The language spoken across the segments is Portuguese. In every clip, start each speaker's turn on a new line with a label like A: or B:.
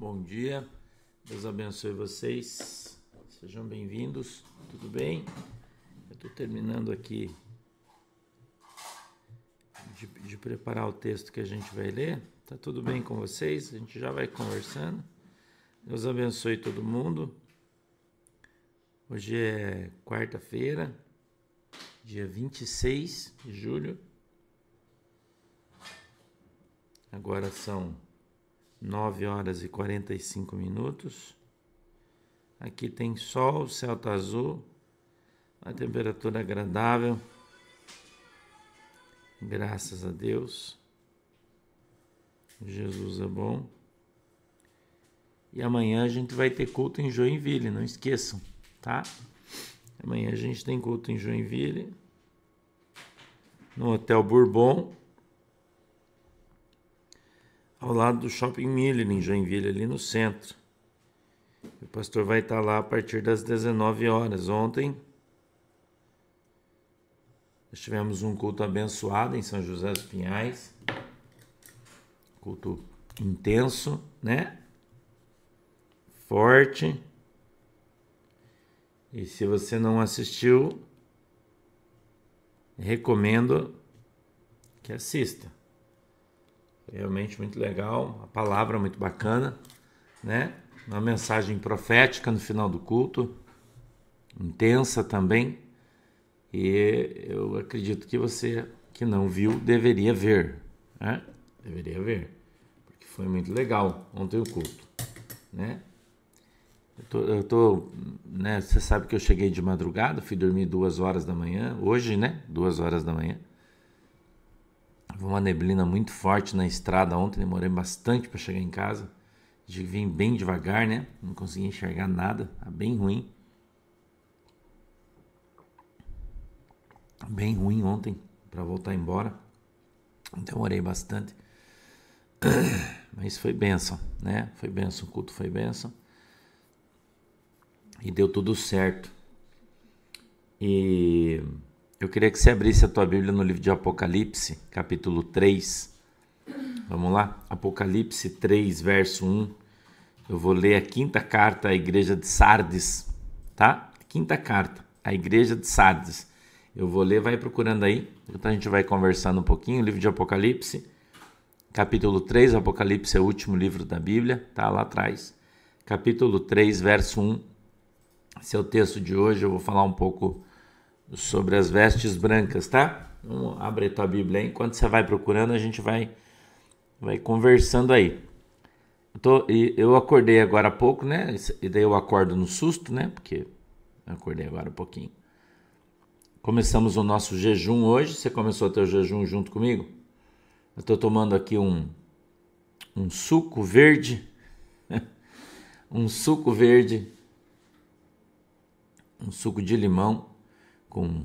A: Bom dia, Deus abençoe vocês, sejam bem-vindos, tudo bem? Eu estou terminando aqui de, de, preparar o texto que a gente vai ler, tá tudo bem com vocês? A gente já vai conversando. Deus abençoe todo mundo. Hoje é quarta-feira, dia 26 de julho. Agora são 9 horas e 45 minutos. Aqui tem sol, o céu está azul, a temperatura agradável. Graças a Deus. Jesus é bom. E amanhã a gente vai ter culto em Joinville, não esqueçam, tá? Amanhã a gente tem culto em Joinville, no Hotel Bourbon, ao lado do Shopping Miller, em Joinville, ali no centro. O pastor vai estar lá a partir das 19 horas. Ontem nós tivemos um culto abençoado em São José dos Pinhais. Culto intenso, né? Forte. E se você não assistiu, recomendo que assista. Realmente muito legal, a palavra muito bacana, né? Uma mensagem profética no final do culto, intensa também. E eu acredito que você que não viu deveria ver, né? Deveria ver, porque foi muito legal ontem o culto, né? Eu tô, eu tô, né? Você sabe que eu cheguei de madrugada, fui dormir duas horas da manhã, hoje, né? Duas horas da manhã uma neblina muito forte na estrada ontem, demorei bastante para chegar em casa. De vim bem devagar, né? Não consegui enxergar nada, tá bem ruim. Bem ruim ontem para voltar embora. Demorei bastante. Mas foi benção, né? Foi benção, o culto foi benção. E deu tudo certo. E eu queria que você abrisse a tua Bíblia no livro de Apocalipse, capítulo 3. Vamos lá? Apocalipse 3, verso 1. Eu vou ler a quinta carta à igreja de Sardes, tá? Quinta carta à igreja de Sardes. Eu vou ler, vai procurando aí, então a gente vai conversando um pouquinho. Livro de Apocalipse, capítulo 3. Apocalipse é o último livro da Bíblia, tá lá atrás. Capítulo 3, verso 1. Esse é o texto de hoje. Eu vou falar um pouco sobre as vestes brancas, tá? Vamos abrir tua Bíblia aí. Enquanto você vai procurando, a gente vai, vai conversando aí. Eu, tô, eu acordei agora há pouco, né? E daí eu acordo no susto, né? Porque acordei agora um pouquinho. Começamos o nosso jejum hoje. Você começou o teu jejum junto comigo? Eu estou tomando aqui um, um suco verde. um suco verde. Um suco de limão com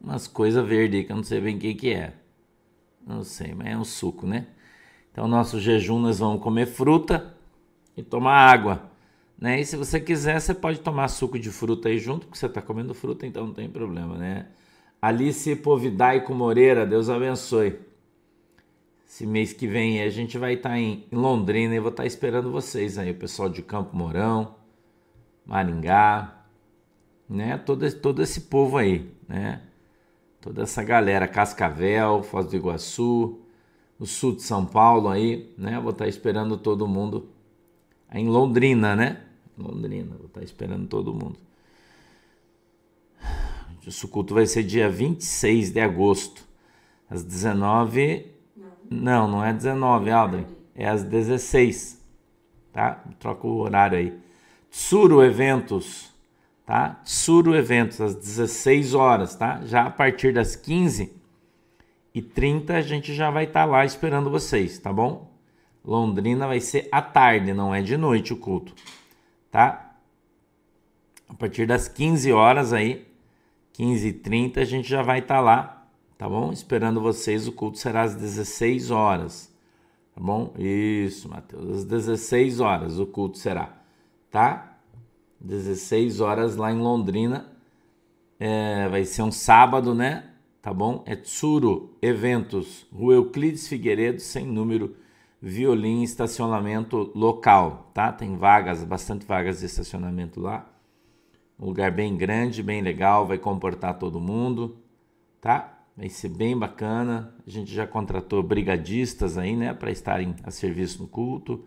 A: umas coisas verdes que eu não sei bem o que, que é. Não sei, mas é um suco, né? Então, nosso jejum nós vamos comer fruta e tomar água. Né? E se você quiser, você pode tomar suco de fruta aí junto, porque você está comendo fruta, então não tem problema, né? Alice Povidaico Moreira, Deus abençoe. Esse mês que vem a gente vai estar tá em Londrina e vou estar tá esperando vocês aí, o pessoal de Campo Mourão, Maringá, né? Todo, todo esse povo aí, né? Toda essa galera, Cascavel, Foz do Iguaçu, o sul de São Paulo aí, né? Vou estar esperando todo mundo em Londrina, né? Londrina, vou estar esperando todo mundo. O culto vai ser dia 26 de agosto, às 19. Não, não, não é 19, Aldrin. É às 16. Tá? Troca o horário aí. Tsuro Eventos, tá? Suro Eventos, às 16 horas, tá? Já a partir das 15 e 30 a gente já vai estar tá lá esperando vocês, tá bom? Londrina vai ser à tarde, não é de noite o culto, tá? A partir das 15 horas aí, 15 e 30 a gente já vai estar tá lá, tá bom? Esperando vocês, o culto será às 16 horas, tá bom? Isso, Mateus, às 16 horas o culto será, tá? 16 horas lá em Londrina. É, vai ser um sábado, né? Tá bom? É Tsuro Eventos, Rua Euclides Figueiredo, sem número Violim estacionamento local, tá? Tem vagas, bastante vagas de estacionamento lá. Um lugar bem grande, bem legal, vai comportar todo mundo, tá? Vai ser bem bacana. A gente já contratou brigadistas aí, né, para estarem a serviço no culto.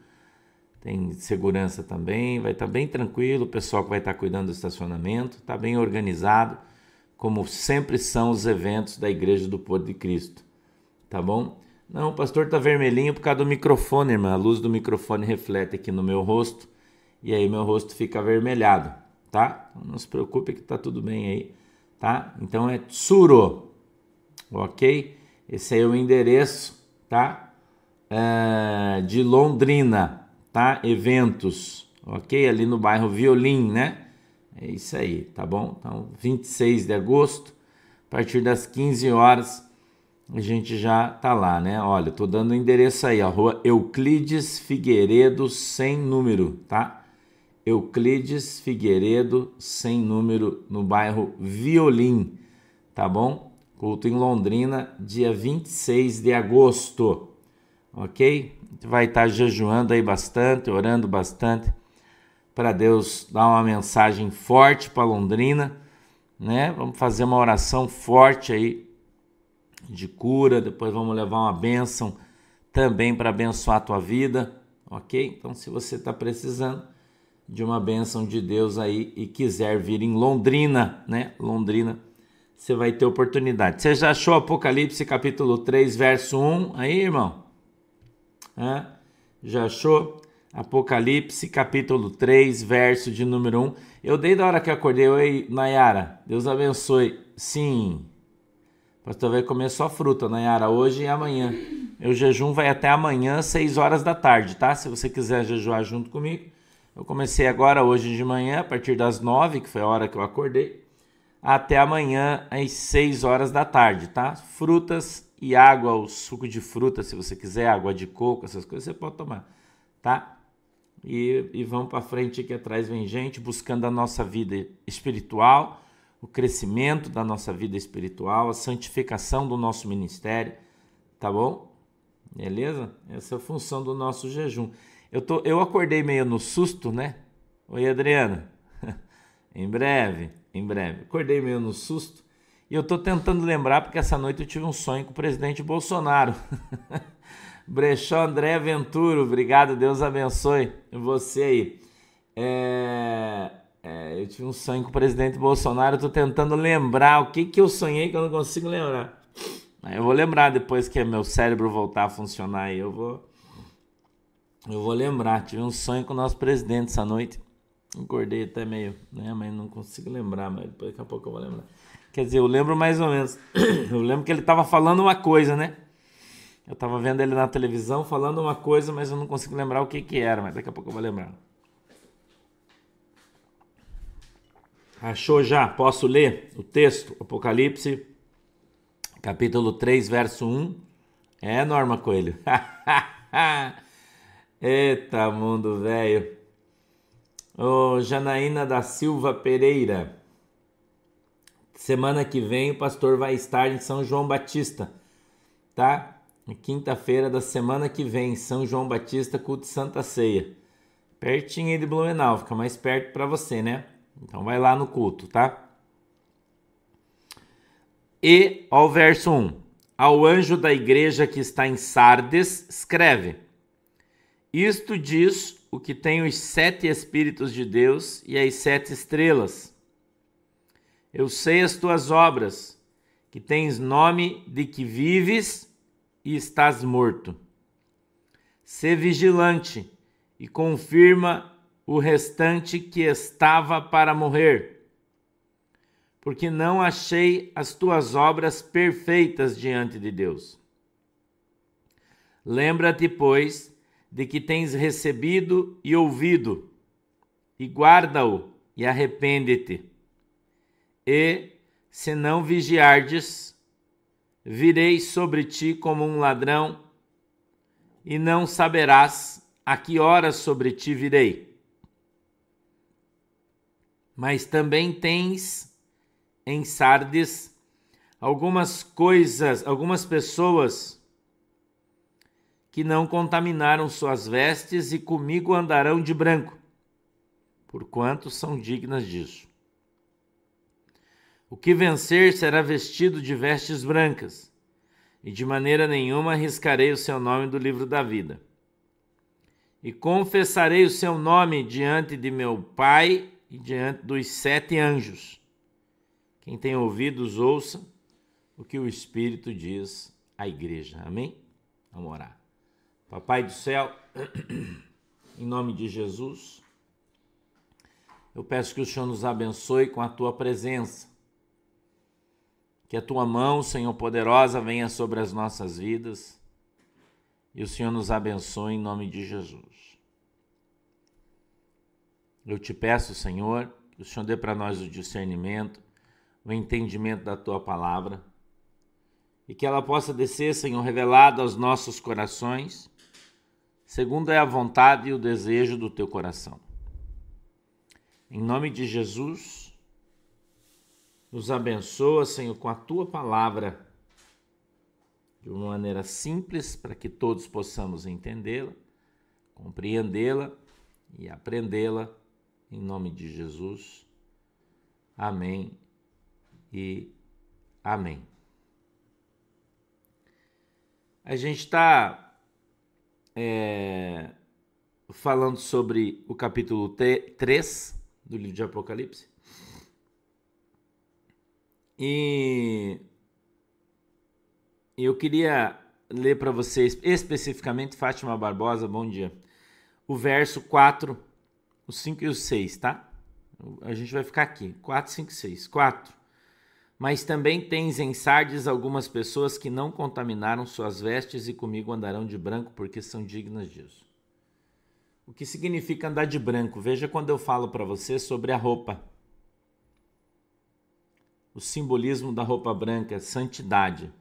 A: Tem segurança também, vai estar tá bem tranquilo. O pessoal que vai estar tá cuidando do estacionamento, está bem organizado, como sempre são os eventos da Igreja do Povo de Cristo. Tá bom? Não, o pastor tá vermelhinho por causa do microfone, irmã. A luz do microfone reflete aqui no meu rosto e aí meu rosto fica avermelhado, tá? Então, não se preocupe que tá tudo bem aí, tá? Então é Tsuro, ok? Esse aí é o endereço, tá? É, de Londrina, tá? Eventos, ok? Ali no bairro Violim, né? É isso aí, tá bom? Então, 26 de agosto, a partir das 15 horas, a gente já tá lá, né? Olha, tô dando o endereço aí, a rua Euclides Figueiredo, sem número, tá? Euclides Figueiredo, sem número, no bairro Violim, tá bom? Culto em Londrina, dia 26 de agosto. Ok? Vai estar jejuando aí bastante, orando bastante para Deus dar uma mensagem forte para Londrina, né? Vamos fazer uma oração forte aí de cura, depois vamos levar uma bênção também para abençoar a tua vida, ok? Então, se você está precisando de uma bênção de Deus aí e quiser vir em Londrina, né? Londrina você vai ter oportunidade. Você já achou Apocalipse capítulo 3, verso 1 aí, irmão? Hã? Já achou? Apocalipse capítulo 3, verso de número 1. Eu dei da hora que acordei. Oi, Nayara. Deus abençoe. Sim. Pastor vai comer só fruta, Nayara, hoje e amanhã. Meu jejum vai até amanhã, 6 horas da tarde, tá? Se você quiser jejuar junto comigo. Eu comecei agora, hoje de manhã, a partir das 9, que foi a hora que eu acordei até amanhã às 6 horas da tarde, tá? Frutas e água, o suco de fruta, se você quiser, água de coco, essas coisas você pode tomar, tá? E, e vamos para frente aqui atrás vem gente buscando a nossa vida espiritual, o crescimento da nossa vida espiritual, a santificação do nosso ministério, tá bom? Beleza? Essa é a função do nosso jejum. Eu, tô, eu acordei meio no susto, né? Oi, Adriana. em breve em breve. Acordei meio no susto e eu estou tentando lembrar porque essa noite eu tive um sonho com o presidente Bolsonaro. Brechó André Venturo, obrigado, Deus abençoe você aí. É, é, eu tive um sonho com o presidente Bolsonaro, estou tentando lembrar o que, que eu sonhei que eu não consigo lembrar. Eu vou lembrar depois que meu cérebro voltar a funcionar aí, eu vou, eu vou lembrar. Tive um sonho com o nosso presidente essa noite. Acordei até meio, né? Mas não consigo lembrar, mas daqui a pouco eu vou lembrar. Quer dizer, eu lembro mais ou menos. Eu lembro que ele estava falando uma coisa, né? Eu estava vendo ele na televisão falando uma coisa, mas eu não consigo lembrar o que que era, mas daqui a pouco eu vou lembrar. Achou já? Posso ler o texto? Apocalipse, capítulo 3, verso 1. É, Norma Coelho. Eita, mundo velho. Ô, Janaína da Silva Pereira. Semana que vem o pastor vai estar em São João Batista, tá? Quinta-feira da semana que vem, São João Batista, culto Santa Ceia. Pertinho aí de Blumenau, fica mais perto para você, né? Então vai lá no culto, tá? E ao verso 1. Ao anjo da igreja que está em Sardes, escreve: Isto diz o que tem os sete Espíritos de Deus e as sete estrelas. Eu sei as tuas obras, que tens nome de que vives e estás morto. Sê vigilante e confirma o restante que estava para morrer, porque não achei as tuas obras perfeitas diante de Deus. Lembra-te, pois, de que tens recebido e ouvido, e guarda-o e arrepende-te. E, se não vigiardes, virei sobre ti como um ladrão, e não saberás a que hora sobre ti virei. Mas também tens em Sardes algumas coisas, algumas pessoas que não contaminaram suas vestes e comigo andarão de branco, porquanto são dignas disso. O que vencer será vestido de vestes brancas, e de maneira nenhuma arriscarei o seu nome do livro da vida. E confessarei o seu nome diante de meu Pai e diante dos sete anjos. Quem tem ouvidos, ouça o que o Espírito diz à igreja. Amém? Vamos orar. Papai do céu, em nome de Jesus, eu peço que o Senhor nos abençoe com a tua presença. Que a tua mão, Senhor poderosa, venha sobre as nossas vidas e o Senhor nos abençoe em nome de Jesus. Eu te peço, Senhor, que o Senhor dê para nós o discernimento, o entendimento da tua palavra e que ela possa descer, Senhor, revelada aos nossos corações segundo é a vontade e o desejo do teu coração. Em nome de Jesus, nos abençoa, Senhor, com a tua palavra, de uma maneira simples, para que todos possamos entendê-la, compreendê-la e aprendê-la, em nome de Jesus. Amém e amém. A gente está é, falando sobre o capítulo 3 do livro de Apocalipse. E eu queria ler para vocês, especificamente, Fátima Barbosa, bom dia, o verso 4, o 5 e o 6, tá? A gente vai ficar aqui, 4, 5 6. 4. Mas também tens em Sardes algumas pessoas que não contaminaram suas vestes e comigo andarão de branco, porque são dignas disso. O que significa andar de branco? Veja quando eu falo para você sobre a roupa. O simbolismo da roupa branca, santidade.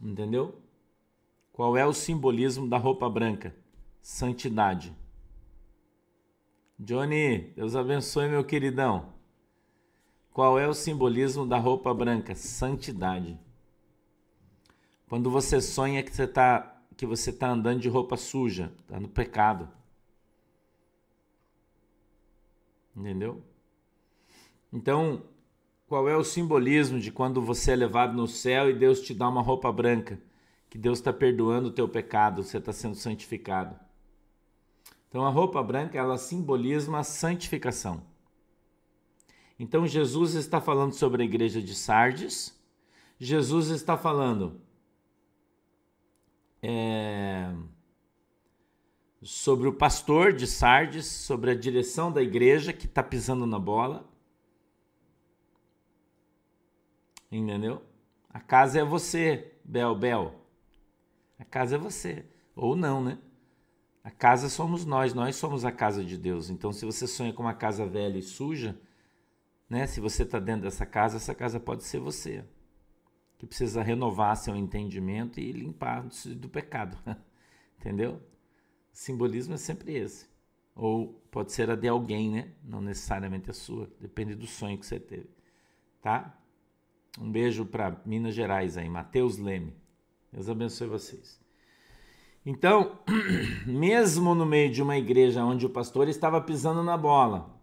A: Entendeu? Qual é o simbolismo da roupa branca? Santidade. Johnny, Deus abençoe, meu queridão. Qual é o simbolismo da roupa branca? Santidade. Quando você sonha que você está que você tá andando de roupa suja, está no pecado. Entendeu? Então, qual é o simbolismo de quando você é levado no céu e Deus te dá uma roupa branca? Que Deus está perdoando o teu pecado, você está sendo santificado. Então, a roupa branca ela simboliza a santificação. Então Jesus está falando sobre a igreja de Sardes, Jesus está falando é, sobre o pastor de Sardes, sobre a direção da igreja que está pisando na bola. Entendeu? A casa é você, Bel Bel. A casa é você. Ou não, né? A casa somos nós, nós somos a casa de Deus. Então, se você sonha com uma casa velha e suja, né? Se você está dentro dessa casa, essa casa pode ser você, que precisa renovar seu entendimento e limpar do pecado, entendeu? O simbolismo é sempre esse. Ou pode ser a de alguém, né? Não necessariamente a sua, depende do sonho que você teve, tá? Um beijo para Minas Gerais aí, Matheus Leme. Deus abençoe vocês. Então, mesmo no meio de uma igreja onde o pastor estava pisando na bola,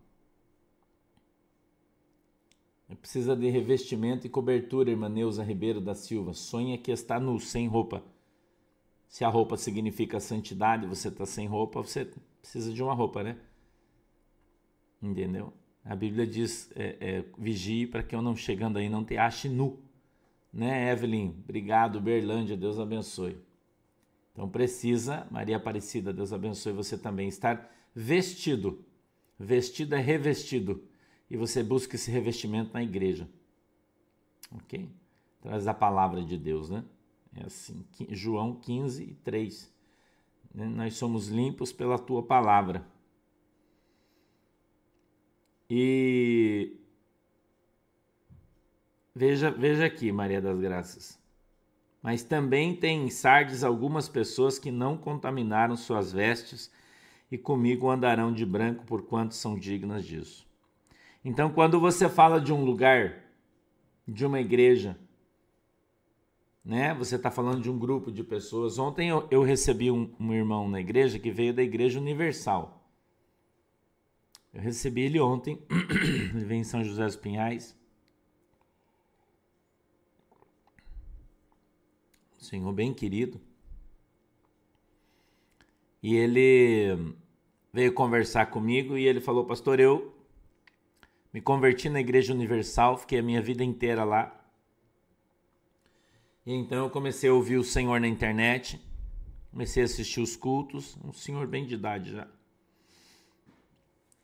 A: Precisa de revestimento e cobertura, irmã Neuza Ribeiro da Silva. Sonha que está nu, sem roupa. Se a roupa significa santidade, você está sem roupa, você precisa de uma roupa, né? Entendeu? A Bíblia diz: é, é, vigie para que eu não chegando aí não te ache nu. Né, Evelyn? Obrigado, Berlândia, Deus abençoe. Então precisa, Maria Aparecida, Deus abençoe você também, estar vestido. Vestido é revestido e você busca esse revestimento na igreja. Ok? Traz a palavra de Deus, né? É assim, João 15, 3. Né? Nós somos limpos pela tua palavra. E veja, veja aqui, Maria das Graças. Mas também tem em Sardes algumas pessoas que não contaminaram suas vestes e comigo andarão de branco, porquanto são dignas disso. Então, quando você fala de um lugar, de uma igreja, né? Você está falando de um grupo de pessoas. Ontem eu, eu recebi um, um irmão na igreja que veio da Igreja Universal. Eu recebi ele ontem, ele vem em São José dos Pinhais. Senhor bem querido. E ele veio conversar comigo e ele falou: Pastor, eu me converti na Igreja Universal, fiquei a minha vida inteira lá. E então eu comecei a ouvir o Senhor na internet, comecei a assistir os cultos, um senhor bem de idade já.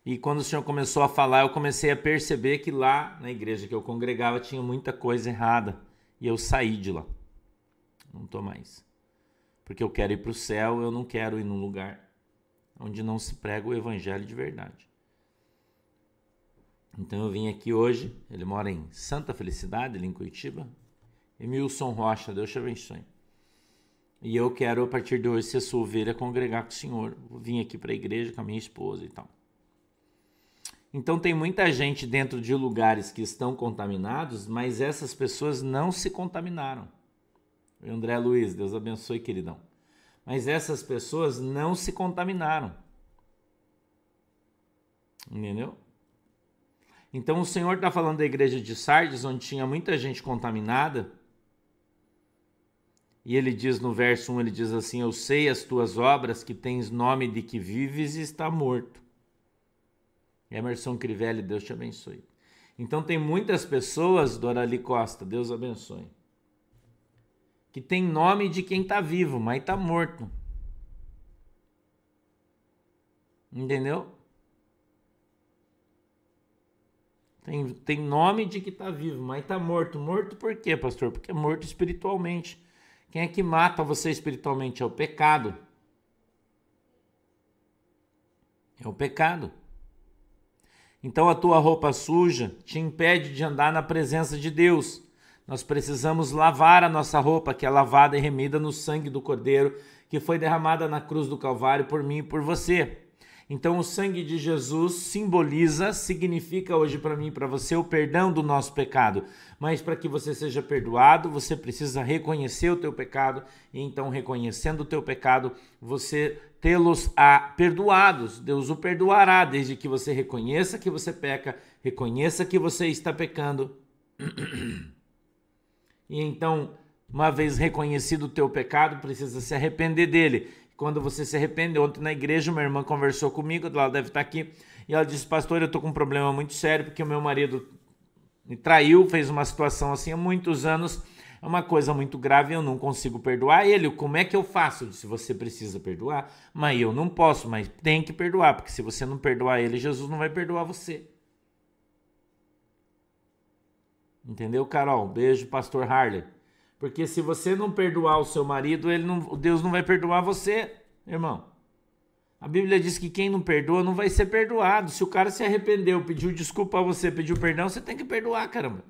A: E quando o Senhor começou a falar, eu comecei a perceber que lá na igreja que eu congregava tinha muita coisa errada. E eu saí de lá. Não estou mais. Porque eu quero ir para o céu, eu não quero ir num lugar onde não se prega o evangelho de verdade. Então eu vim aqui hoje, ele mora em Santa Felicidade, ali em Curitiba, Emilson Rocha, Deus te abençoe. E eu quero, a partir de hoje, ser sua ovelha, congregar com o Senhor. Vim aqui para a igreja com a minha esposa e tal. Então, tem muita gente dentro de lugares que estão contaminados, mas essas pessoas não se contaminaram. André Luiz, Deus abençoe, queridão. Mas essas pessoas não se contaminaram. Entendeu? Então, o Senhor está falando da igreja de Sardes, onde tinha muita gente contaminada e ele diz no verso 1, ele diz assim: Eu sei as tuas obras, que tens nome de que vives e está morto. Emerson Crivelli, Deus te abençoe. Então tem muitas pessoas, Dorali Costa, Deus abençoe, que tem nome de quem está vivo, mas está morto. Entendeu? Tem, tem nome de que está vivo, mas está morto. Morto por quê, pastor? Porque é morto espiritualmente. Quem é que mata você espiritualmente? É o pecado. É o pecado. Então a tua roupa suja te impede de andar na presença de Deus. Nós precisamos lavar a nossa roupa, que é lavada e remida no sangue do Cordeiro, que foi derramada na cruz do Calvário por mim e por você. Então, o sangue de Jesus simboliza, significa hoje para mim e para você o perdão do nosso pecado. Mas para que você seja perdoado, você precisa reconhecer o teu pecado. E então, reconhecendo o teu pecado, você tê-los perdoados. Deus o perdoará desde que você reconheça que você peca, reconheça que você está pecando. E então, uma vez reconhecido o teu pecado, precisa se arrepender dele quando você se arrepende. Ontem na igreja, uma irmã conversou comigo, ela deve estar aqui, e ela disse: Pastor, eu estou com um problema muito sério porque o meu marido me traiu, fez uma situação assim há muitos anos. É uma coisa muito grave, eu não consigo perdoar ele. Como é que eu faço? Disse, você precisa perdoar, mas eu não posso, mas tem que perdoar, porque se você não perdoar ele, Jesus não vai perdoar você. Entendeu, Carol? Beijo, pastor Harley. Porque se você não perdoar o seu marido, ele não, Deus não vai perdoar você, irmão. A Bíblia diz que quem não perdoa não vai ser perdoado. Se o cara se arrependeu, pediu desculpa a você, pediu perdão, você tem que perdoar, caramba.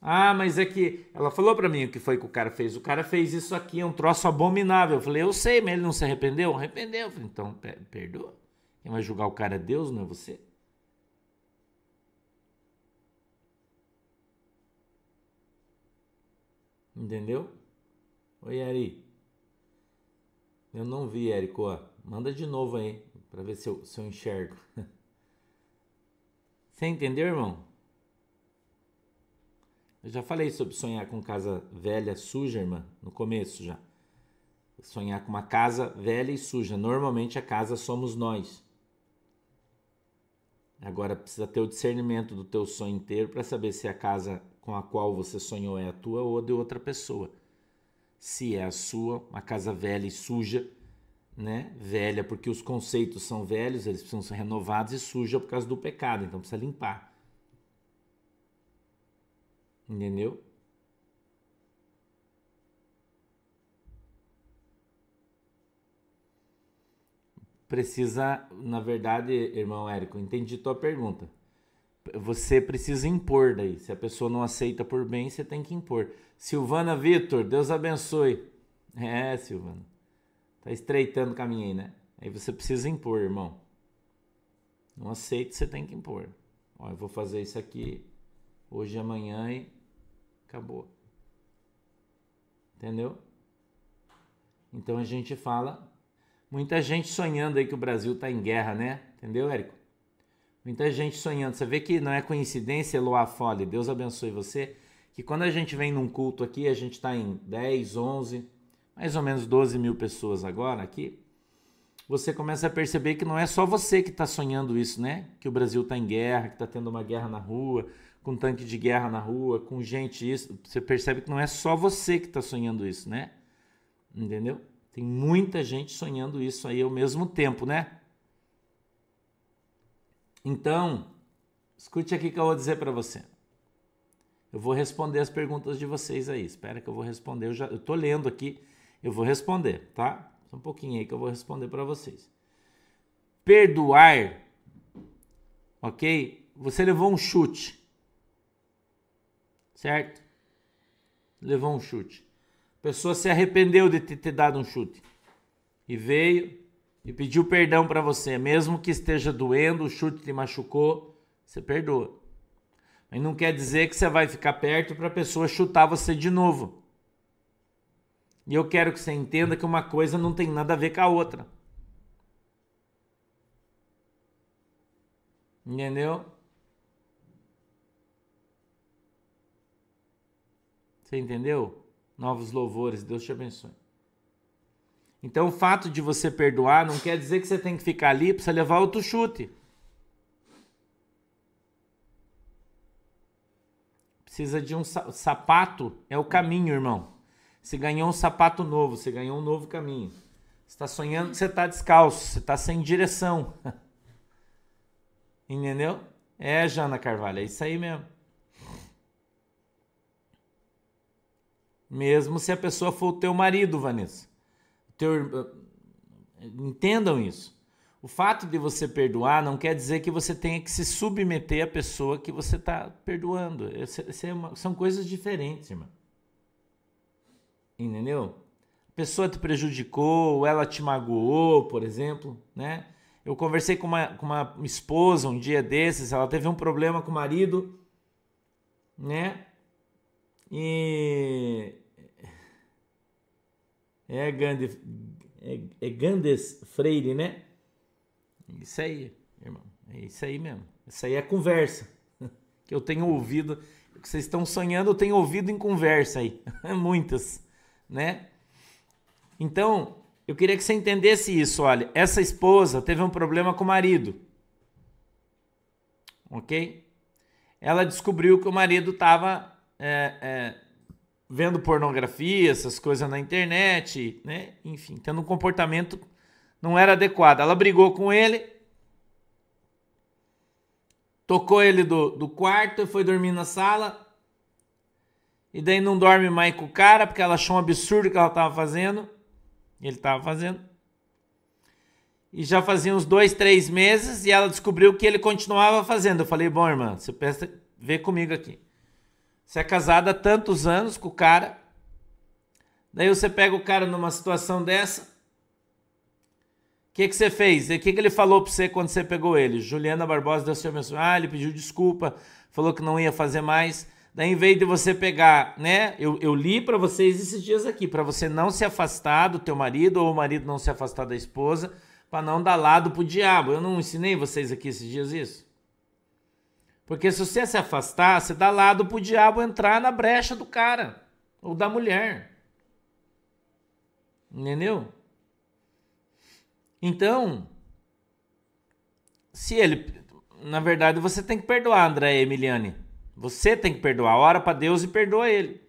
A: Ah, mas é que ela falou para mim o que foi que o cara fez. O cara fez isso aqui, é um troço abominável. Eu falei, eu sei, mas ele não se arrependeu? Arrependeu. Eu falei, então perdoa. Quem vai julgar o cara é Deus, não é você? Entendeu? Oi, Eri. Eu não vi, Érico. Manda de novo aí, para ver se eu, se eu enxergo. Você entendeu, irmão? Eu já falei sobre sonhar com casa velha, suja, irmã, no começo já. Sonhar com uma casa velha e suja. Normalmente a casa somos nós. Agora precisa ter o discernimento do teu sonho inteiro para saber se a casa com a qual você sonhou é a tua ou de outra pessoa. Se é a sua, uma casa velha e suja, né? Velha porque os conceitos são velhos, eles precisam ser renovados e suja por causa do pecado, então precisa limpar. Entendeu? Precisa, na verdade, irmão Érico, entendi tua pergunta você precisa impor daí. Se a pessoa não aceita por bem, você tem que impor. Silvana Vitor, Deus abençoe. É, Silvana. Tá estreitando o caminho aí, né? Aí você precisa impor, irmão. Não aceita, você tem que impor. Ó, eu vou fazer isso aqui hoje amanhã e Acabou. Entendeu? Então a gente fala. Muita gente sonhando aí que o Brasil está em guerra, né? Entendeu, Érico? Muita gente sonhando. Você vê que não é coincidência, Eloá Fole. Deus abençoe você. Que quando a gente vem num culto aqui, a gente está em 10, 11, mais ou menos 12 mil pessoas agora aqui. Você começa a perceber que não é só você que está sonhando isso, né? Que o Brasil está em guerra, que está tendo uma guerra na rua, com tanque de guerra na rua, com gente isso. Você percebe que não é só você que está sonhando isso, né? Entendeu? Tem muita gente sonhando isso aí ao mesmo tempo, né? Então, escute aqui que eu vou dizer para você. Eu vou responder as perguntas de vocês aí. Espera que eu vou responder. Eu já eu tô lendo aqui, eu vou responder, tá? Só um pouquinho aí que eu vou responder para vocês. Perdoar, ok? Você levou um chute, certo? Levou um chute. A pessoa se arrependeu de ter, ter dado um chute e veio e pediu perdão para você, mesmo que esteja doendo, o chute te machucou, você perdoa. Mas não quer dizer que você vai ficar perto para a pessoa chutar você de novo. E eu quero que você entenda que uma coisa não tem nada a ver com a outra. Entendeu? Você entendeu? Novos louvores, Deus te abençoe. Então, o fato de você perdoar não quer dizer que você tem que ficar ali você levar outro chute. Precisa de um sapato, é o caminho, irmão. Você ganhou um sapato novo, você ganhou um novo caminho. Você está sonhando que você está descalço, você está sem direção. Entendeu? É, Jana Carvalho, é isso aí mesmo. Mesmo se a pessoa for o teu marido, Vanessa teu, entendam isso. O fato de você perdoar não quer dizer que você tenha que se submeter à pessoa que você está perdoando. É uma, são coisas diferentes, irmão. Entendeu? A pessoa te prejudicou, ela te magoou, por exemplo, né? Eu conversei com uma, com uma esposa um dia desses, ela teve um problema com o marido, né? E é, Gandhi, é, é Gandes Freire, né? Isso aí, irmão. É isso aí mesmo. Isso aí é conversa. Que eu tenho ouvido. que vocês estão sonhando, eu tenho ouvido em conversa aí. Muitas, né? Então, eu queria que você entendesse isso. Olha, essa esposa teve um problema com o marido. Ok? Ela descobriu que o marido estava é, é, vendo pornografia, essas coisas na internet, né? Enfim, tendo um comportamento não era adequado. Ela brigou com ele, tocou ele do, do quarto e foi dormir na sala. E daí não dorme mais com o cara porque ela achou um absurdo o que ela estava fazendo. Ele estava fazendo. E já fazia uns dois, três meses e ela descobriu que ele continuava fazendo. Eu falei, bom, irmã, você pensa, vê comigo aqui. Você é casada há tantos anos com o cara. Daí você pega o cara numa situação dessa. O que, que você fez? O que, que ele falou para você quando você pegou ele? Juliana Barbosa deu seu mensageiro. Ah, ele pediu desculpa, falou que não ia fazer mais. Daí, em vez de você pegar, né? Eu, eu li para vocês esses dias aqui, para você não se afastar do teu marido ou o marido não se afastar da esposa, para não dar lado pro diabo. Eu não ensinei vocês aqui esses dias isso? Porque se você se afastar, você dá lado pro diabo entrar na brecha do cara ou da mulher. Entendeu? Então, se ele. Na verdade, você tem que perdoar, André e Emiliane. Você tem que perdoar. Ora para Deus e perdoa ele.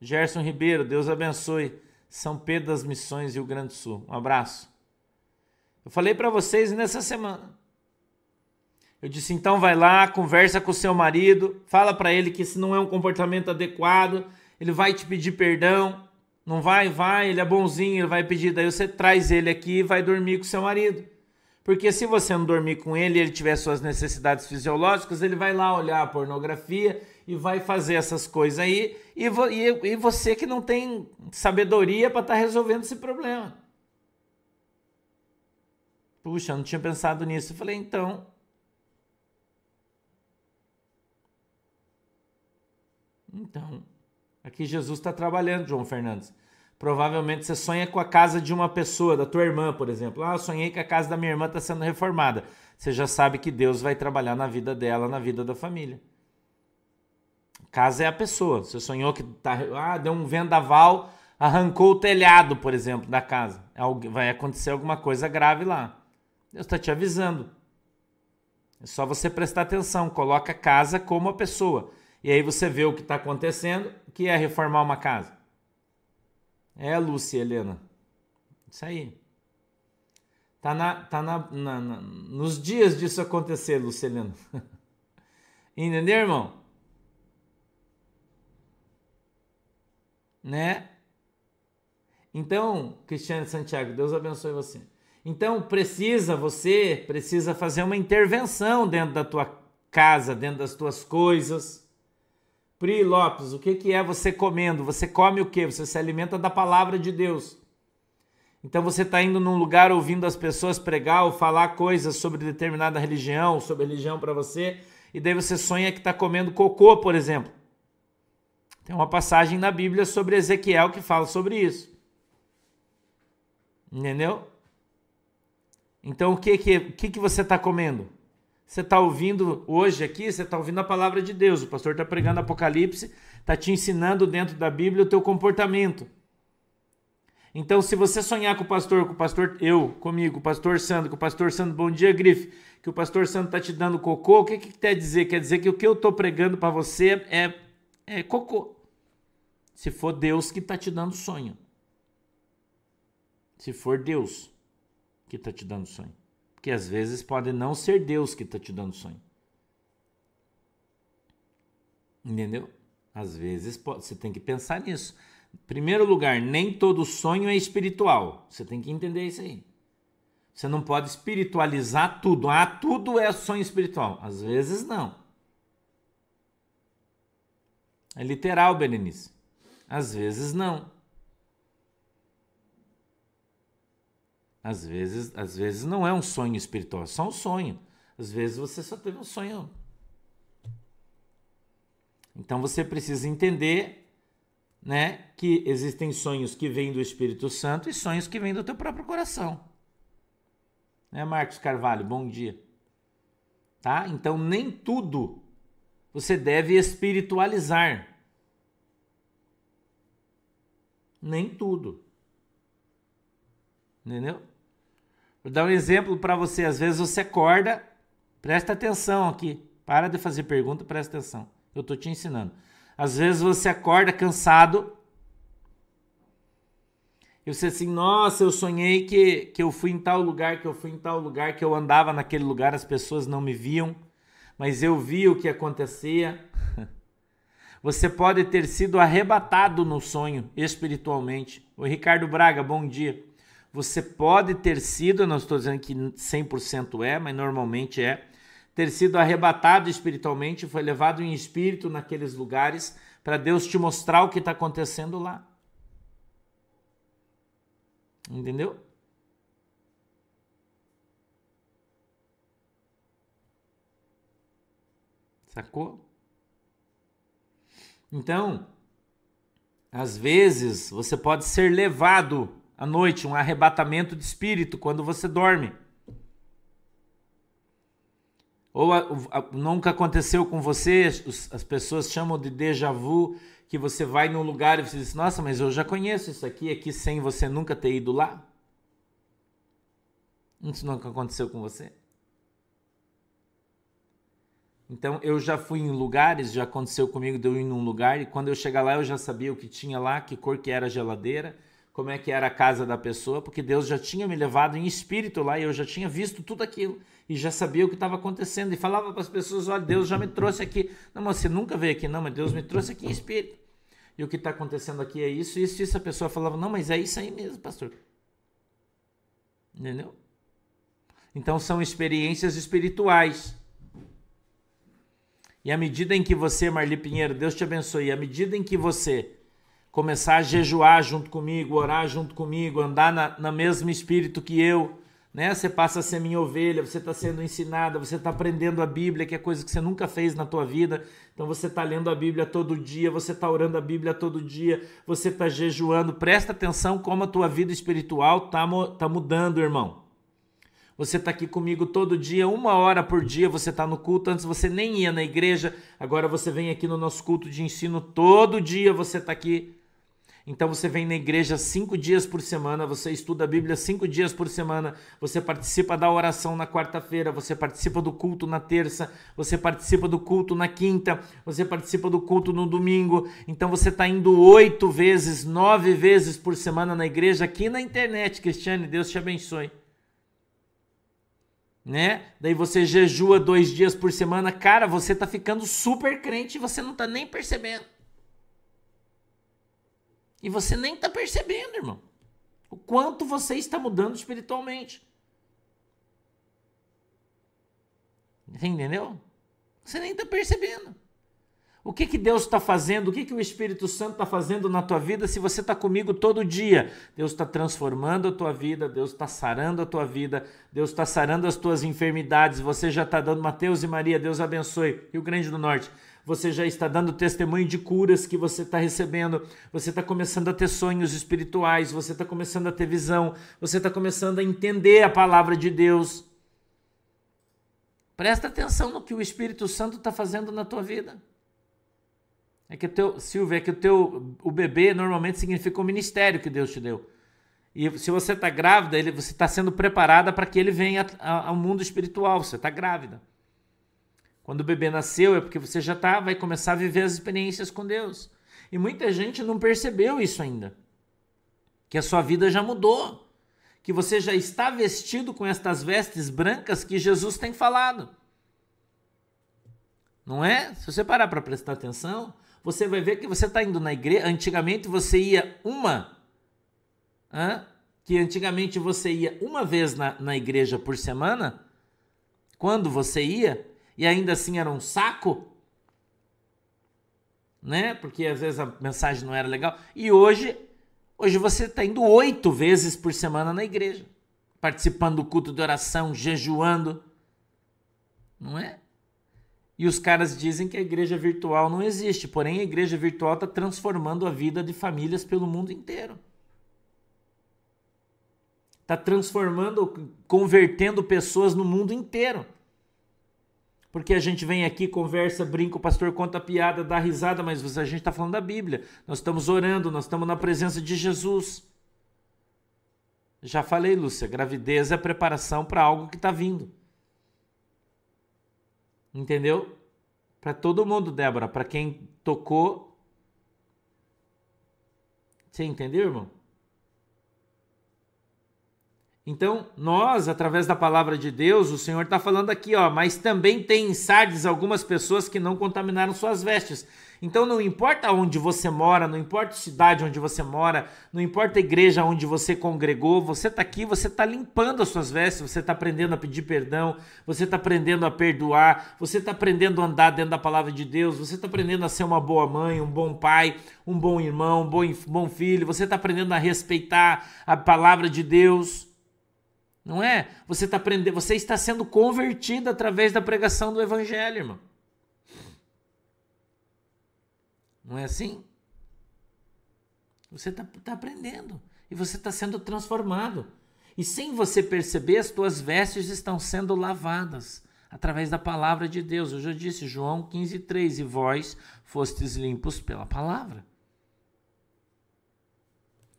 A: Gerson Ribeiro, Deus abençoe. São Pedro das Missões, Rio Grande do Sul. Um abraço. Eu falei para vocês nessa semana. Eu disse: então vai lá, conversa com o seu marido, fala para ele que esse não é um comportamento adequado, ele vai te pedir perdão. Não vai, vai, ele é bonzinho, ele vai pedir. Daí você traz ele aqui e vai dormir com seu marido. Porque se você não dormir com ele e ele tiver suas necessidades fisiológicas, ele vai lá olhar a pornografia e vai fazer essas coisas aí. E, vo, e, e você que não tem sabedoria para estar tá resolvendo esse problema. Puxa, eu não tinha pensado nisso. Eu falei, então, Então, aqui Jesus está trabalhando, João Fernandes. Provavelmente você sonha com a casa de uma pessoa, da tua irmã, por exemplo. Ah, eu sonhei que a casa da minha irmã está sendo reformada. Você já sabe que Deus vai trabalhar na vida dela, na vida da família. Casa é a pessoa. Você sonhou que tá, ah, deu um vendaval, arrancou o telhado, por exemplo, da casa. Vai acontecer alguma coisa grave lá. Deus está te avisando. É só você prestar atenção. Coloca a casa como a pessoa. E aí você vê o que está acontecendo, que é reformar uma casa. É, Lúcia Helena. Isso aí. Tá, na, tá na, na, na, nos dias disso acontecer, Lúcia Helena. Entendeu, irmão? Né? Então, Cristiano Santiago, Deus abençoe você. Então, precisa você, precisa fazer uma intervenção dentro da tua casa, dentro das tuas coisas Pri Lopes, o que, que é você comendo? Você come o que? Você se alimenta da palavra de Deus. Então você está indo num lugar ouvindo as pessoas pregar ou falar coisas sobre determinada religião, sobre religião para você, e daí você sonha que está comendo cocô, por exemplo. Tem uma passagem na Bíblia sobre Ezequiel que fala sobre isso. Entendeu? Então o que, que, o que, que você está comendo? Você está ouvindo hoje aqui, você está ouvindo a palavra de Deus. O pastor está pregando Apocalipse, está te ensinando dentro da Bíblia o teu comportamento. Então, se você sonhar com o pastor, com o pastor eu, comigo, com o pastor Sandro, com o pastor Sandro, bom dia, Grife, que o pastor Sandro está te dando cocô, o que, que quer dizer? Quer dizer que o que eu estou pregando para você é, é cocô. Se for Deus que está te dando sonho. Se for Deus que está te dando sonho. Porque às vezes pode não ser Deus que está te dando sonho. Entendeu? Às vezes pode, você tem que pensar nisso. Em primeiro lugar, nem todo sonho é espiritual. Você tem que entender isso aí. Você não pode espiritualizar tudo. Ah, tudo é sonho espiritual. Às vezes não. É literal, Berenice. Às vezes não. Às vezes, às vezes não é um sonho espiritual, é só um sonho. Às vezes você só teve um sonho. Então você precisa entender, né, que existem sonhos que vêm do Espírito Santo e sonhos que vêm do teu próprio coração. Né, Marcos Carvalho, bom dia. Tá? Então nem tudo você deve espiritualizar. Nem tudo. Entendeu? Vou dar um exemplo para você. Às vezes você acorda, presta atenção aqui. Para de fazer pergunta, presta atenção. Eu estou te ensinando. Às vezes você acorda cansado. E você assim, nossa, eu sonhei que, que eu fui em tal lugar, que eu fui em tal lugar, que eu andava naquele lugar, as pessoas não me viam, mas eu vi o que acontecia. Você pode ter sido arrebatado no sonho espiritualmente. O Ricardo Braga, bom dia. Você pode ter sido, não estou dizendo que 100% é, mas normalmente é, ter sido arrebatado espiritualmente, foi levado em espírito naqueles lugares para Deus te mostrar o que está acontecendo lá. Entendeu? Sacou? Então, às vezes você pode ser levado à noite, um arrebatamento de espírito quando você dorme. Ou a, a, nunca aconteceu com você, os, as pessoas chamam de déjà vu, que você vai num lugar e você diz, nossa, mas eu já conheço isso aqui, aqui sem você nunca ter ido lá. Isso nunca aconteceu com você? Então eu já fui em lugares, já aconteceu comigo de eu ir num lugar e quando eu chegar lá eu já sabia o que tinha lá, que cor que era a geladeira, como é que era a casa da pessoa, porque Deus já tinha me levado em espírito lá e eu já tinha visto tudo aquilo e já sabia o que estava acontecendo e falava para as pessoas: olha, Deus já me trouxe aqui. Não, mas você nunca veio aqui, não, mas Deus me trouxe aqui em espírito. E o que está acontecendo aqui é isso, isso, isso. A pessoa falava: não, mas é isso aí mesmo, pastor. Entendeu? Então são experiências espirituais. E à medida em que você, Marli Pinheiro, Deus te abençoe, à medida em que você começar a jejuar junto comigo, orar junto comigo, andar na, na mesmo espírito que eu, né? Você passa a ser minha ovelha, você está sendo ensinada, você está aprendendo a Bíblia, que é coisa que você nunca fez na tua vida. Então você está lendo a Bíblia todo dia, você está orando a Bíblia todo dia, você está jejuando. Presta atenção como a tua vida espiritual está tá mudando, irmão. Você está aqui comigo todo dia, uma hora por dia você está no culto. Antes você nem ia na igreja, agora você vem aqui no nosso culto de ensino todo dia. Você está aqui então você vem na igreja cinco dias por semana, você estuda a Bíblia cinco dias por semana, você participa da oração na quarta-feira, você participa do culto na terça, você participa do culto na quinta, você participa do culto no domingo. Então você está indo oito vezes, nove vezes por semana na igreja aqui na internet, Cristiane. Deus te abençoe. Né? Daí você jejua dois dias por semana, cara, você tá ficando super crente e você não tá nem percebendo. E você nem está percebendo, irmão. O quanto você está mudando espiritualmente. Entendeu? Você nem está percebendo. O que, que Deus está fazendo? O que, que o Espírito Santo está fazendo na tua vida se você está comigo todo dia? Deus está transformando a tua vida, Deus está sarando a tua vida, Deus está sarando as tuas enfermidades. Você já está dando, Mateus e Maria, Deus abençoe. Rio Grande do Norte você já está dando testemunho de curas que você está recebendo, você está começando a ter sonhos espirituais, você está começando a ter visão, você está começando a entender a palavra de Deus. Presta atenção no que o Espírito Santo está fazendo na tua vida. É que o teu, Silvia, é que o teu o bebê normalmente significa o ministério que Deus te deu. E se você está grávida, ele, você está sendo preparada para que ele venha ao mundo espiritual. Você está grávida. Quando o bebê nasceu é porque você já tá, vai começar a viver as experiências com Deus. E muita gente não percebeu isso ainda. Que a sua vida já mudou. Que você já está vestido com estas vestes brancas que Jesus tem falado. Não é? Se você parar para prestar atenção, você vai ver que você está indo na igreja. Antigamente você ia uma. Hã? Que antigamente você ia uma vez na, na igreja por semana. Quando você ia, e ainda assim era um saco, né? Porque às vezes a mensagem não era legal. E hoje, hoje você está indo oito vezes por semana na igreja, participando do culto de oração, jejuando, não é? E os caras dizem que a igreja virtual não existe, porém a igreja virtual está transformando a vida de famílias pelo mundo inteiro. Está transformando, convertendo pessoas no mundo inteiro. Porque a gente vem aqui, conversa, brinca, o pastor conta piada, dá risada, mas a gente está falando da Bíblia. Nós estamos orando, nós estamos na presença de Jesus. Já falei, Lúcia, gravidez é preparação para algo que está vindo. Entendeu? Para todo mundo, Débora, para quem tocou. Você entendeu, irmão? Então, nós, através da palavra de Deus, o Senhor está falando aqui, ó, mas também tem em Sardes algumas pessoas que não contaminaram suas vestes. Então, não importa onde você mora, não importa a cidade onde você mora, não importa a igreja onde você congregou, você está aqui, você está limpando as suas vestes, você está aprendendo a pedir perdão, você está aprendendo a perdoar, você está aprendendo a andar dentro da palavra de Deus, você está aprendendo a ser uma boa mãe, um bom pai, um bom irmão, um bom, bom filho, você está aprendendo a respeitar a palavra de Deus. Não é? Você está aprendendo, você está sendo convertido através da pregação do evangelho, irmão. Não é assim? Você está tá aprendendo e você está sendo transformado. E sem você perceber, as tuas vestes estão sendo lavadas através da palavra de Deus. Eu já disse, João 15,3: E vós fostes limpos pela palavra.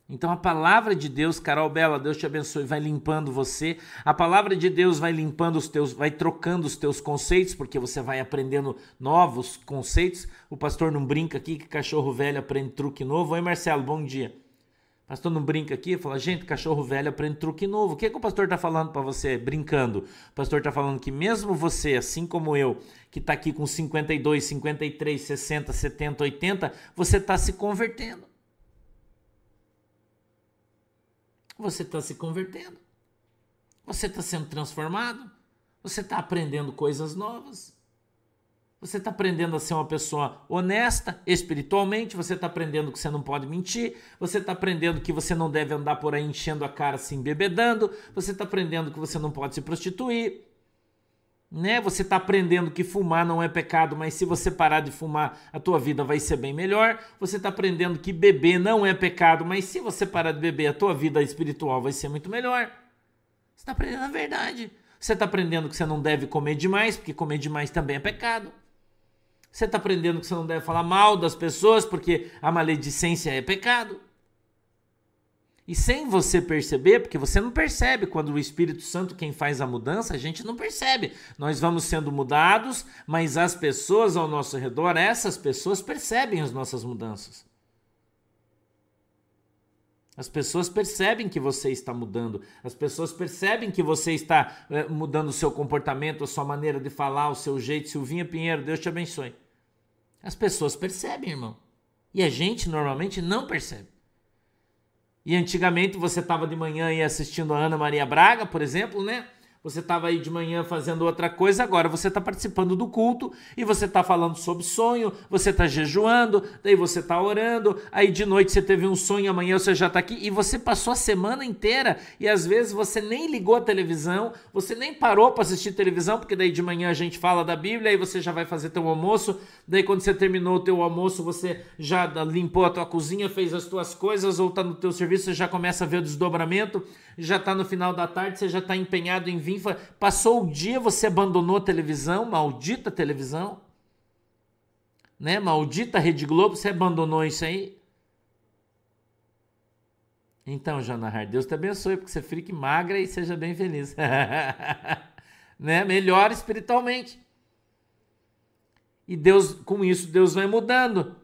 A: Então a palavra de Deus, Carol Bela, Deus te abençoe, vai limpando você. A palavra de Deus vai limpando os teus, vai trocando os teus conceitos, porque você vai aprendendo novos conceitos. O pastor não brinca aqui que cachorro velho aprende truque novo. Oi, Marcelo, bom dia. O pastor não brinca aqui, fala, gente, cachorro velho aprende truque novo. O que, é que o pastor está falando para você, brincando? O pastor está falando que mesmo você, assim como eu, que está aqui com 52, 53, 60, 70, 80, você está se convertendo. Você está se convertendo. Você está sendo transformado. Você está aprendendo coisas novas. Você está aprendendo a ser uma pessoa honesta espiritualmente, você está aprendendo que você não pode mentir, você está aprendendo que você não deve andar por aí enchendo a cara se embebedando, você está aprendendo que você não pode se prostituir, né? Você está aprendendo que fumar não é pecado, mas se você parar de fumar, a tua vida vai ser bem melhor. Você está aprendendo que beber não é pecado, mas se você parar de beber, a tua vida espiritual vai ser muito melhor. Você está aprendendo a verdade. Você está aprendendo que você não deve comer demais, porque comer demais também é pecado. Você está aprendendo que você não deve falar mal das pessoas porque a maledicência é pecado. E sem você perceber, porque você não percebe quando o Espírito Santo quem faz a mudança, a gente não percebe. Nós vamos sendo mudados, mas as pessoas ao nosso redor, essas pessoas percebem as nossas mudanças. As pessoas percebem que você está mudando, as pessoas percebem que você está é, mudando o seu comportamento, a sua maneira de falar, o seu jeito. Silvinha Pinheiro, Deus te abençoe. As pessoas percebem, irmão. E a gente normalmente não percebe. E antigamente você estava de manhã aí assistindo a Ana Maria Braga, por exemplo, né? Você estava aí de manhã fazendo outra coisa, agora você está participando do culto e você está falando sobre sonho, você está jejuando, daí você está orando, aí de noite você teve um sonho, amanhã você já está aqui e você passou a semana inteira e às vezes você nem ligou a televisão, você nem parou para assistir televisão, porque daí de manhã a gente fala da Bíblia, aí você já vai fazer teu almoço, daí quando você terminou o teu almoço, você já limpou a tua cozinha, fez as tuas coisas ou está no teu serviço, você já começa a ver o desdobramento, já está no final da tarde, você já está empenhado em passou o dia, você abandonou a televisão, maldita televisão, né? Maldita Rede Globo, você abandonou isso aí. Então, Jonahar, Deus te abençoe, porque você fique magra e seja bem feliz. né? Melhor espiritualmente. E Deus, com isso, Deus vai mudando.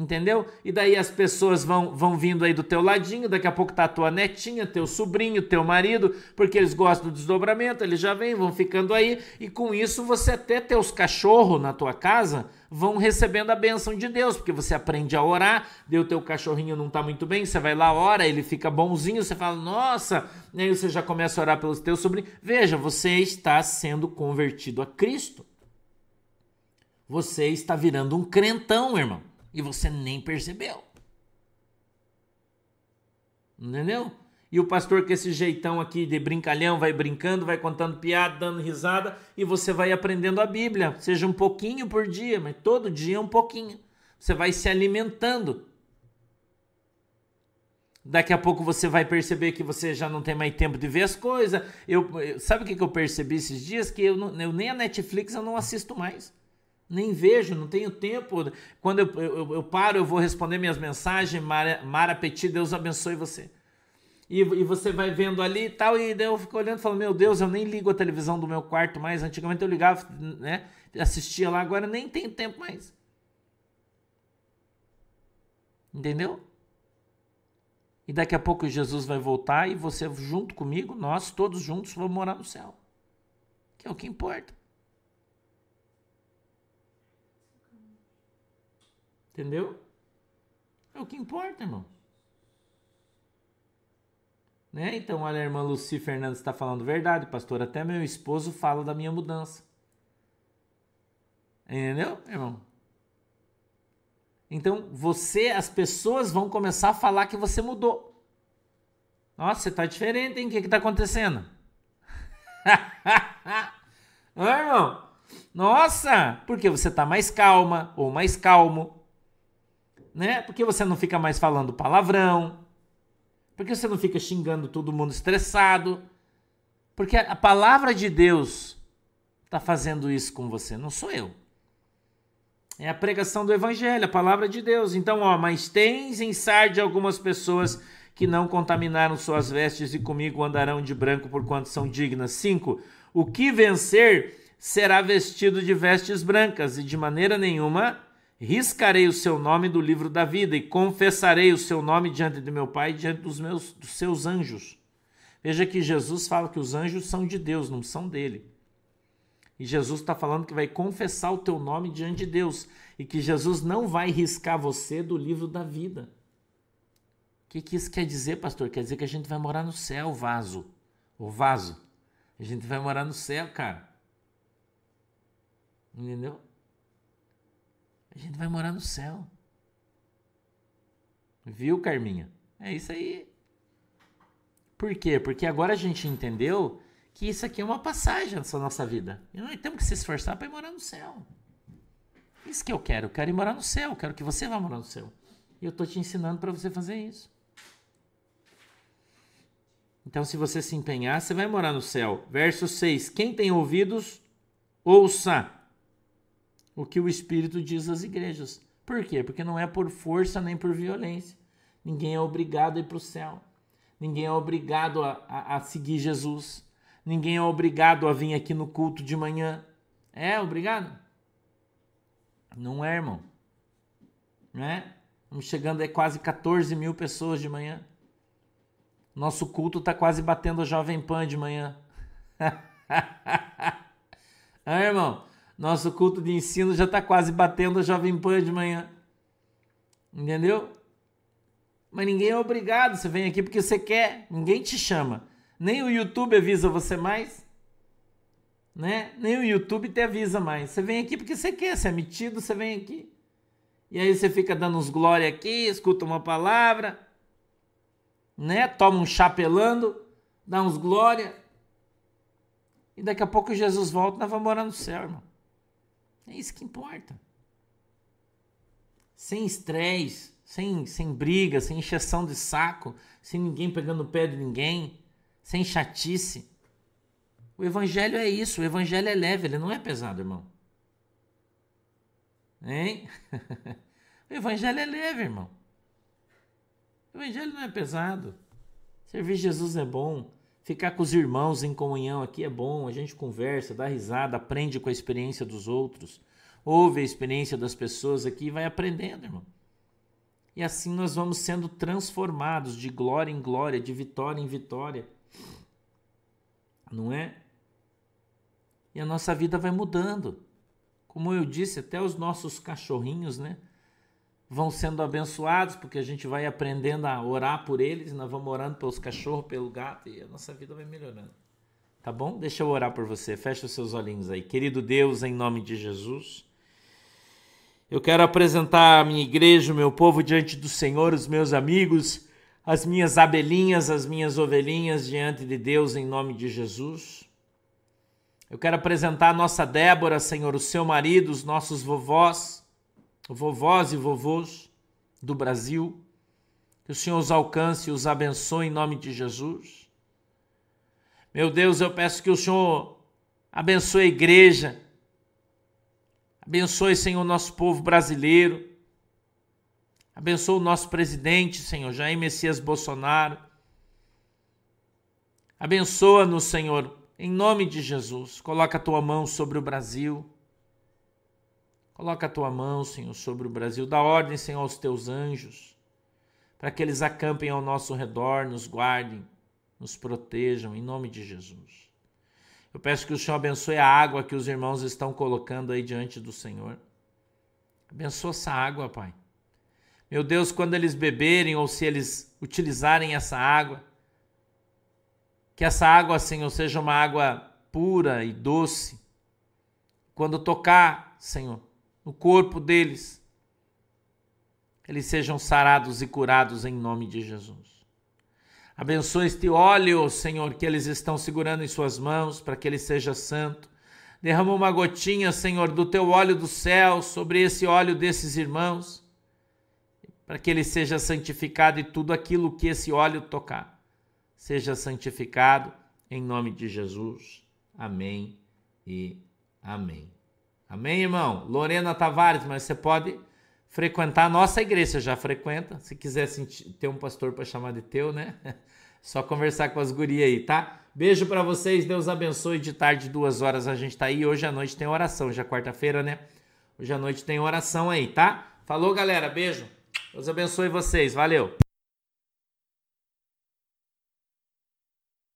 A: Entendeu? E daí as pessoas vão, vão vindo aí do teu ladinho, daqui a pouco tá tua netinha, teu sobrinho, teu marido, porque eles gostam do desdobramento, eles já vêm, vão ficando aí, e com isso você até teus cachorros na tua casa vão recebendo a bênção de Deus, porque você aprende a orar, deu teu cachorrinho não tá muito bem, você vai lá, ora, ele fica bonzinho, você fala, nossa, e aí você já começa a orar pelos teus sobrinhos. Veja, você está sendo convertido a Cristo. Você está virando um crentão, irmão e você nem percebeu. Entendeu? E o pastor com esse jeitão aqui de brincalhão vai brincando, vai contando piada, dando risada e você vai aprendendo a Bíblia, seja um pouquinho por dia, mas todo dia um pouquinho. Você vai se alimentando. Daqui a pouco você vai perceber que você já não tem mais tempo de ver as coisas. Eu, sabe o que eu percebi esses dias? Que eu, não, eu nem a Netflix eu não assisto mais nem vejo, não tenho tempo. Quando eu, eu, eu paro, eu vou responder minhas mensagens. Mara, Mara Petit, Deus abençoe você. E, e, você vai vendo ali e tal, e daí eu fico olhando e falo, meu Deus, eu nem ligo a televisão do meu quarto mais. Antigamente eu ligava, né? Assistia lá, agora nem tenho tempo mais. Entendeu? E daqui a pouco Jesus vai voltar e você junto comigo, nós todos juntos vamos morar no céu. Que é o que importa. Entendeu? É o que importa, irmão. Né? Então, olha, a irmã Luci Fernandes está falando verdade, pastor. Até meu esposo fala da minha mudança. Entendeu, irmão? Então, você, as pessoas vão começar a falar que você mudou. Nossa, você tá diferente, hein? O que que tá acontecendo? Oi, irmão? Nossa, porque você tá mais calma ou mais calmo né? Porque você não fica mais falando palavrão? Porque você não fica xingando todo mundo estressado? Porque a palavra de Deus está fazendo isso com você, não sou eu. É a pregação do evangelho, a palavra de Deus. Então, ó, mas tens em sarde algumas pessoas que não contaminaram suas vestes e comigo andarão de branco por quanto são dignas. 5. O que vencer será vestido de vestes brancas e de maneira nenhuma riscarei o seu nome do livro da vida e confessarei o seu nome diante de meu Pai e diante dos meus dos seus anjos. Veja que Jesus fala que os anjos são de Deus, não são dele. E Jesus está falando que vai confessar o teu nome diante de Deus e que Jesus não vai riscar você do livro da vida. O que, que isso quer dizer, pastor? Quer dizer que a gente vai morar no céu, vaso. O vaso. A gente vai morar no céu, cara. Entendeu? A gente vai morar no céu. Viu, Carminha? É isso aí. Por quê? Porque agora a gente entendeu que isso aqui é uma passagem nessa nossa vida. E nós temos que se esforçar para ir morar no céu. Isso que eu quero. Eu quero ir morar no céu. Eu quero que você vá morar no céu. E eu estou te ensinando para você fazer isso. Então, se você se empenhar, você vai morar no céu. Verso 6: Quem tem ouvidos, ouça o que o Espírito diz às igrejas. Por quê? Porque não é por força nem por violência. Ninguém é obrigado a ir para o céu. Ninguém é obrigado a, a, a, seguir Jesus. Ninguém é obrigado a vir aqui no culto de manhã. É obrigado? Não é, irmão. Não é? Estamos chegando a quase 14 mil pessoas de manhã. Nosso culto está quase batendo a Jovem Pan de manhã. ah, irmão, nosso culto de ensino já está quase batendo a Jovem Pan de manhã. Entendeu? Mas ninguém é obrigado. Você vem aqui porque você quer. Ninguém te chama. Nem o YouTube avisa você mais. Né? Nem o YouTube te avisa mais. Você vem aqui porque você quer. Você é metido, você vem aqui. E aí você fica dando uns glória aqui, escuta uma palavra né? Toma um chapelando, dá uns glória. E daqui a pouco Jesus volta e nós vamos morar no céu, irmão. É isso que importa. Sem estresse, sem, sem briga, sem encheção de saco, sem ninguém pegando o pé de ninguém, sem chatice. O evangelho é isso, o evangelho é leve, ele não é pesado, irmão. Hein? o evangelho é leve, irmão. O evangelho não é pesado. Servir Jesus é bom. Ficar com os irmãos em comunhão aqui é bom. A gente conversa, dá risada, aprende com a experiência dos outros. Ouve a experiência das pessoas aqui e vai aprendendo, irmão. E assim nós vamos sendo transformados de glória em glória, de vitória em vitória. Não é? E a nossa vida vai mudando. Como eu disse, até os nossos cachorrinhos, né? Vão sendo abençoados, porque a gente vai aprendendo a orar por eles, nós vamos orando pelos cachorros, pelo gato, e a nossa vida vai melhorando. Tá bom? Deixa eu orar por você. Fecha os seus olhinhos aí. Querido Deus, em nome de Jesus, eu quero apresentar a minha igreja, o meu povo diante do Senhor, os meus amigos, as minhas abelhinhas, as minhas ovelhinhas diante de Deus, em nome de Jesus. Eu quero apresentar a nossa Débora, Senhor, o seu marido, os nossos vovós, vovós e vovôs do Brasil. Que o Senhor os alcance e os abençoe em nome de Jesus. Meu Deus, eu peço que o Senhor abençoe a igreja. Abençoe, Senhor, o nosso povo brasileiro. Abençoe o nosso presidente, Senhor, Jair Messias Bolsonaro. Abençoa-nos, Senhor, em nome de Jesus. Coloca a tua mão sobre o Brasil. Coloca a tua mão, Senhor, sobre o Brasil. Dá ordem, Senhor, aos teus anjos, para que eles acampem ao nosso redor, nos guardem, nos protejam, em nome de Jesus. Eu peço que o Senhor abençoe a água que os irmãos estão colocando aí diante do Senhor. Abençoa essa água, Pai. Meu Deus, quando eles beberem ou se eles utilizarem essa água, que essa água, Senhor, seja uma água pura e doce. Quando tocar, Senhor, no corpo deles, eles sejam sarados e curados em nome de Jesus. Abençoe este óleo, Senhor, que eles estão segurando em suas mãos, para que ele seja santo. Derrama uma gotinha, Senhor, do teu óleo do céu sobre esse óleo desses irmãos, para que ele seja santificado e tudo aquilo que esse óleo tocar seja santificado em nome de Jesus. Amém e amém. Amém, irmão? Lorena Tavares, mas você pode frequentar a nossa igreja, já frequenta. Se quiser ter um pastor para chamar de teu, né? Só conversar com as gurias aí, tá? Beijo para vocês, Deus abençoe. De tarde, duas horas, a gente tá aí. Hoje à noite tem oração, já é quarta-feira, né? Hoje à noite tem oração aí, tá? Falou, galera. Beijo. Deus abençoe vocês. Valeu.